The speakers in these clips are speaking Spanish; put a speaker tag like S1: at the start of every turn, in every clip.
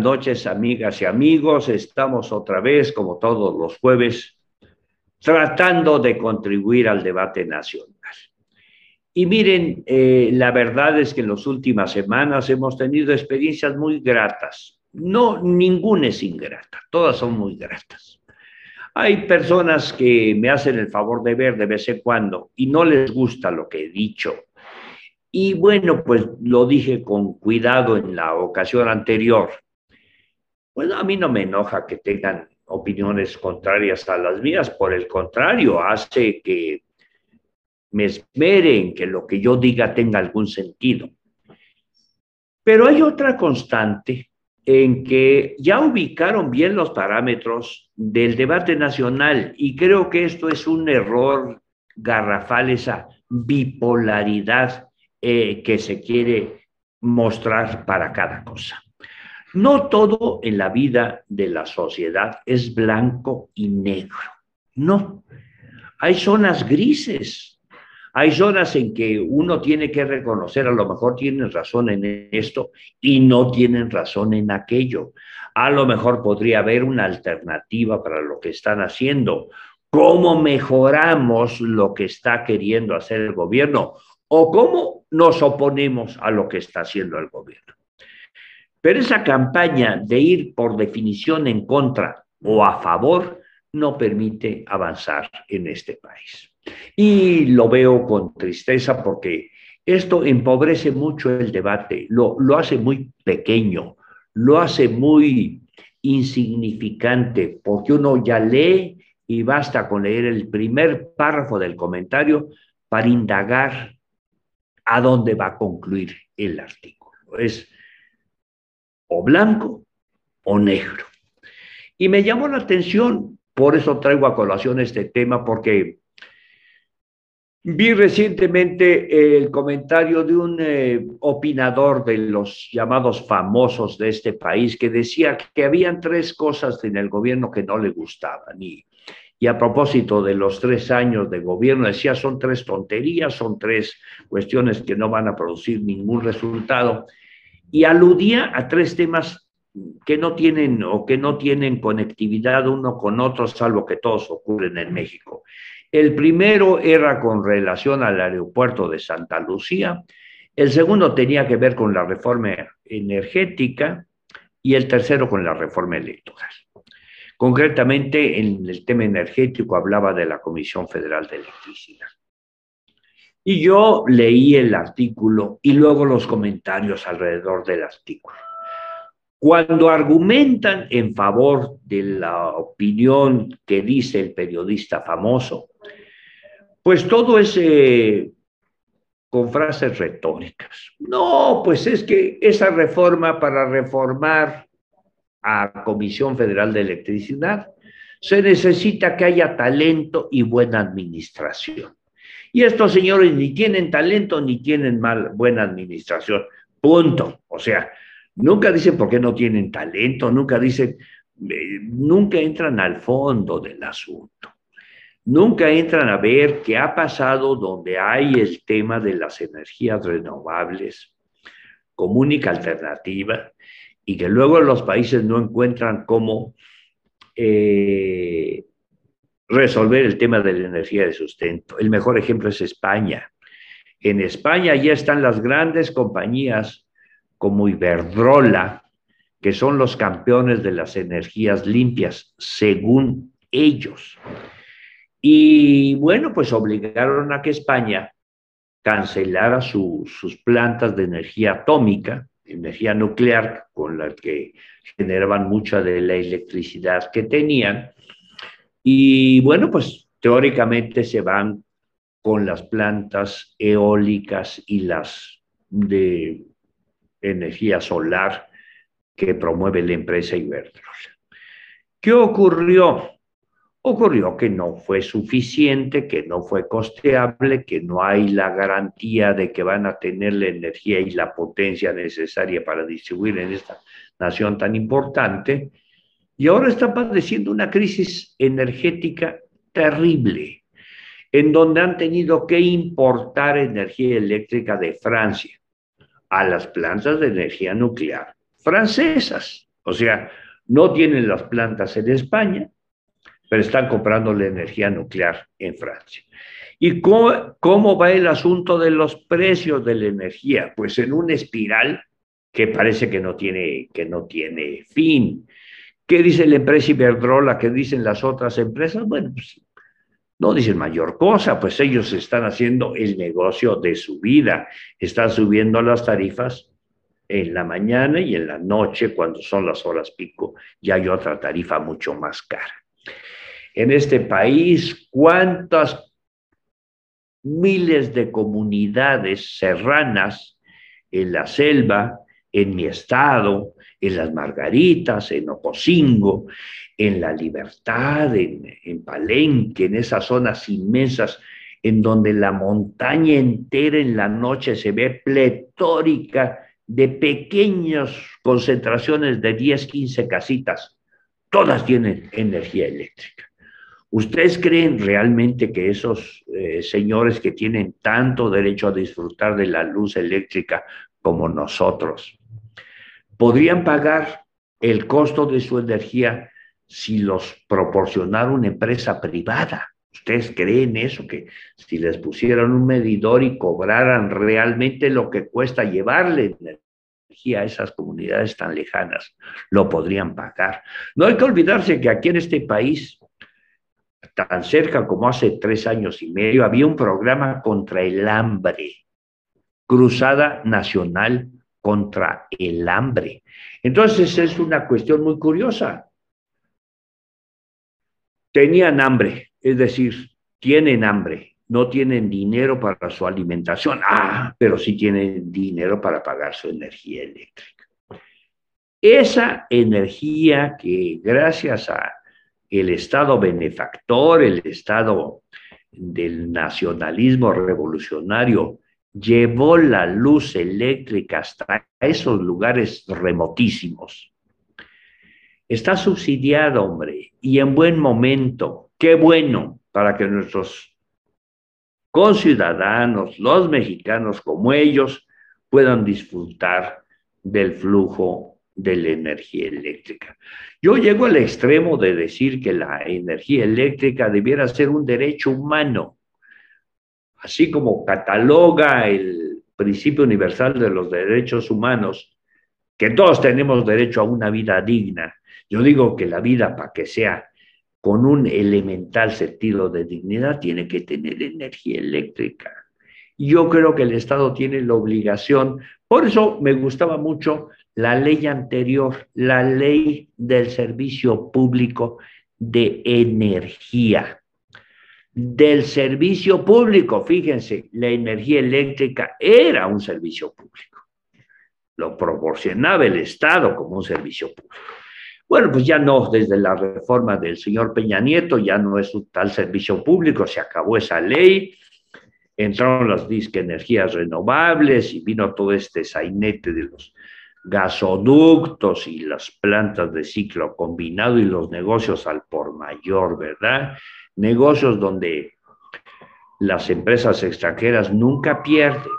S1: noches, amigas y amigos. Estamos otra vez, como todos los jueves, tratando de contribuir al debate nacional. Y miren, eh, la verdad es que en las últimas semanas hemos tenido experiencias muy gratas. No, ninguna es ingrata, todas son muy gratas. Hay personas que me hacen el favor de ver de vez en cuando y no les gusta lo que he dicho y bueno, pues lo dije con cuidado en la ocasión anterior. Bueno, a mí no me enoja que tengan opiniones contrarias a las mías, por el contrario, hace que me esmeren que lo que yo diga tenga algún sentido. Pero hay otra constante en que ya ubicaron bien los parámetros del debate nacional y creo que esto es un error garrafal, esa bipolaridad eh, que se quiere mostrar para cada cosa. No todo en la vida de la sociedad es blanco y negro. No. Hay zonas grises. Hay zonas en que uno tiene que reconocer, a lo mejor tienen razón en esto y no tienen razón en aquello. A lo mejor podría haber una alternativa para lo que están haciendo. ¿Cómo mejoramos lo que está queriendo hacer el gobierno? o cómo nos oponemos a lo que está haciendo el gobierno. Pero esa campaña de ir por definición en contra o a favor no permite avanzar en este país. Y lo veo con tristeza porque esto empobrece mucho el debate, lo, lo hace muy pequeño, lo hace muy insignificante, porque uno ya lee y basta con leer el primer párrafo del comentario para indagar a dónde va a concluir el artículo. Es o blanco o negro. Y me llamó la atención, por eso traigo a colación este tema, porque vi recientemente el comentario de un eh, opinador de los llamados famosos de este país que decía que habían tres cosas en el gobierno que no le gustaban. Y y a propósito de los tres años de gobierno, decía, son tres tonterías, son tres cuestiones que no van a producir ningún resultado. Y aludía a tres temas que no tienen o que no tienen conectividad uno con otro, salvo que todos ocurren en México. El primero era con relación al aeropuerto de Santa Lucía, el segundo tenía que ver con la reforma energética y el tercero con la reforma electoral. Concretamente, en el tema energético hablaba de la Comisión Federal de Electricidad. Y yo leí el artículo y luego los comentarios alrededor del artículo. Cuando argumentan en favor de la opinión que dice el periodista famoso, pues todo es eh, con frases retóricas. No, pues es que esa reforma para reformar a Comisión Federal de Electricidad, se necesita que haya talento y buena administración. Y estos señores ni tienen talento ni tienen mal, buena administración. Punto. O sea, nunca dicen por qué no tienen talento, nunca dicen, eh, nunca entran al fondo del asunto. Nunca entran a ver qué ha pasado donde hay el tema de las energías renovables como única alternativa y que luego los países no encuentran cómo eh, resolver el tema de la energía de sustento. El mejor ejemplo es España. En España ya están las grandes compañías como Iberdrola, que son los campeones de las energías limpias, según ellos. Y bueno, pues obligaron a que España cancelara sus plantas de energía atómica energía nuclear con la que generaban mucha de la electricidad que tenían. Y bueno, pues teóricamente se van con las plantas eólicas y las de energía solar que promueve la empresa Iberdrola. ¿Qué ocurrió? Ocurrió que no fue suficiente, que no fue costeable, que no hay la garantía de que van a tener la energía y la potencia necesaria para distribuir en esta nación tan importante. Y ahora está padeciendo una crisis energética terrible, en donde han tenido que importar energía eléctrica de Francia a las plantas de energía nuclear francesas. O sea, no tienen las plantas en España, pero están comprando la energía nuclear en Francia. ¿Y cómo, cómo, va el asunto de los precios de la energía? Pues en una espiral que parece que no tiene, que no tiene fin. ¿Qué dice la empresa Iberdrola? ¿Qué dicen las otras empresas? Bueno, pues no dicen mayor cosa, pues ellos están haciendo el negocio de su vida, están subiendo las tarifas en la mañana y en la noche, cuando son las horas pico, ya hay otra tarifa mucho más cara. En este país, ¿cuántas miles de comunidades serranas en la selva, en mi estado, en las Margaritas, en Ocosingo, en La Libertad, en, Palenque, en esas zonas inmensas en donde la montaña entera en la noche se ve pletórica de pequeñas concentraciones de 10, 15 casitas. Todas tienen energía eléctrica. ¿Ustedes creen realmente que esos eh, señores que tienen tanto derecho a disfrutar de la luz eléctrica como nosotros podrían pagar el costo de su energía si los proporcionara una empresa privada. ¿Ustedes creen eso? Que si les pusieran un medidor y cobraran realmente lo que cuesta llevarle energía a esas comunidades tan lejanas, lo podrían pagar. No hay que olvidarse que aquí en este país, tan cerca como hace tres años y medio, había un programa contra el hambre, Cruzada Nacional contra el hambre. Entonces es una cuestión muy curiosa. Tenían hambre, es decir, tienen hambre, no tienen dinero para su alimentación, ah, pero sí tienen dinero para pagar su energía eléctrica. Esa energía que gracias a el Estado benefactor, el Estado del nacionalismo revolucionario, llevó la luz eléctrica hasta esos lugares remotísimos. Está subsidiado, hombre, y en buen momento. Qué bueno para que nuestros conciudadanos, los mexicanos como ellos, puedan disfrutar del flujo de la energía eléctrica. Yo llego al extremo de decir que la energía eléctrica debiera ser un derecho humano así como cataloga el principio universal de los derechos humanos, que todos tenemos derecho a una vida digna. Yo digo que la vida, para que sea con un elemental sentido de dignidad, tiene que tener energía eléctrica. Yo creo que el Estado tiene la obligación, por eso me gustaba mucho la ley anterior, la ley del servicio público de energía del servicio público. Fíjense, la energía eléctrica era un servicio público. Lo proporcionaba el Estado como un servicio público. Bueno, pues ya no, desde la reforma del señor Peña Nieto, ya no es un tal servicio público, se acabó esa ley, entraron las disque energías renovables y vino todo este sainete de los gasoductos y las plantas de ciclo combinado y los negocios al por mayor, ¿verdad? Negocios donde las empresas extranjeras nunca pierden,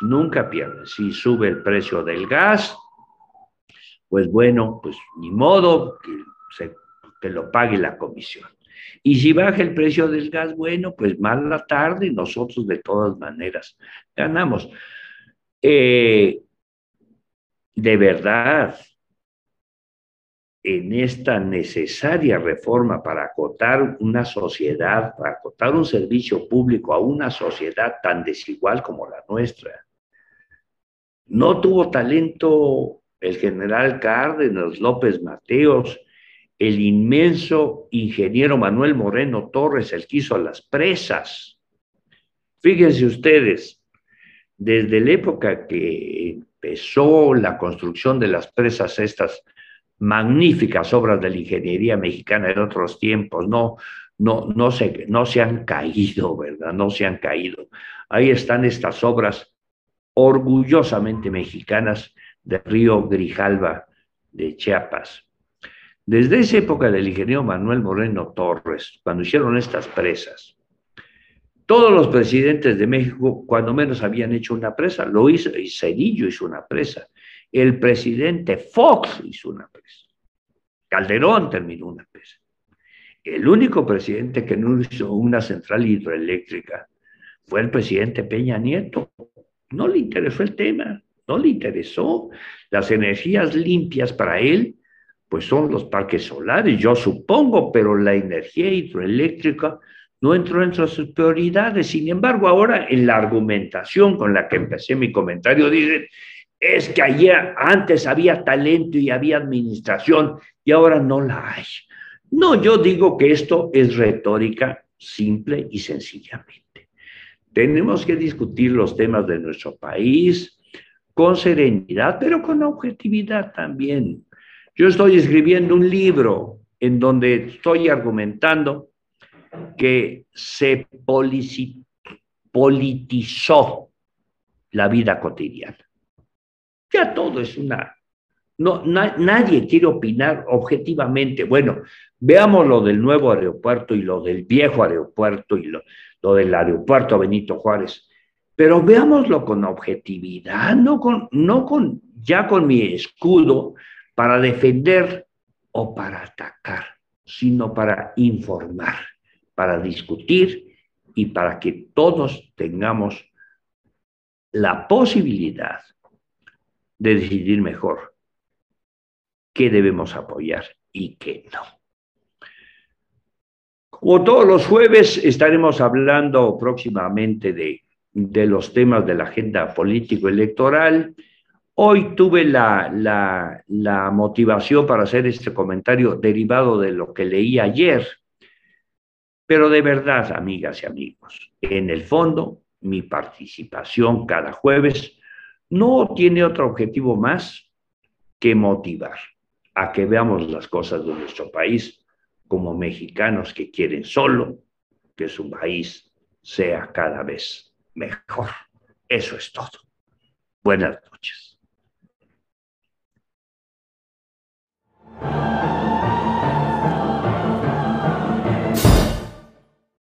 S1: nunca pierden. Si sube el precio del gas, pues bueno, pues ni modo que, que lo pague la comisión. Y si baja el precio del gas, bueno, pues más la tarde, nosotros de todas maneras ganamos. Eh, de verdad, en esta necesaria reforma para acotar una sociedad, para acotar un servicio público a una sociedad tan desigual como la nuestra. No tuvo talento el general Cárdenas, López Mateos, el inmenso ingeniero Manuel Moreno Torres, el que hizo las presas. Fíjense ustedes, desde la época que empezó la construcción de las presas estas magníficas obras de la ingeniería mexicana de otros tiempos, no, no, no, se, no se han caído, ¿verdad? No se han caído. Ahí están estas obras orgullosamente mexicanas de Río Grijalva de Chiapas. Desde esa época del ingeniero Manuel Moreno Torres, cuando hicieron estas presas, todos los presidentes de México, cuando menos habían hecho una presa, lo hizo, y Cedillo hizo una presa, El presidente Fox hizo una presa. Calderón terminó una presa. El único presidente que no hizo una central hidroeléctrica fue el presidente Peña Nieto. No le interesó el tema, no le interesó. Las energías limpias para él, pues son los parques solares, yo supongo, pero la energía hidroeléctrica no entró entre sus prioridades. Sin embargo, ahora en la argumentación con la que empecé mi comentario, dicen, es que ayer antes había talento y había administración y ahora no la hay. No, yo digo que esto es retórica simple y sencillamente. Tenemos que discutir los temas de nuestro país con serenidad, pero con objetividad también. Yo estoy escribiendo un libro en donde estoy argumentando que se politizó la vida cotidiana. Ya todo es una... No, nadie quiere opinar objetivamente. Bueno, veamos lo del nuevo aeropuerto y lo del viejo aeropuerto y lo, lo del aeropuerto Benito Juárez. Pero veámoslo con objetividad, no con, no con, ya con mi escudo para defender o para atacar, sino para informar para discutir y para que todos tengamos la posibilidad de decidir mejor qué debemos apoyar y qué no. Como todos los jueves, estaremos hablando próximamente de, de los temas de la agenda político-electoral. Hoy tuve la, la, la motivación para hacer este comentario derivado de lo que leí ayer pero de verdad, amigas y amigos, en el fondo, mi participación cada jueves no tiene otro objetivo más que motivar a que veamos las cosas de nuestro país como mexicanos que quieren solo que su país sea cada vez mejor. Eso es todo. Buenas noches.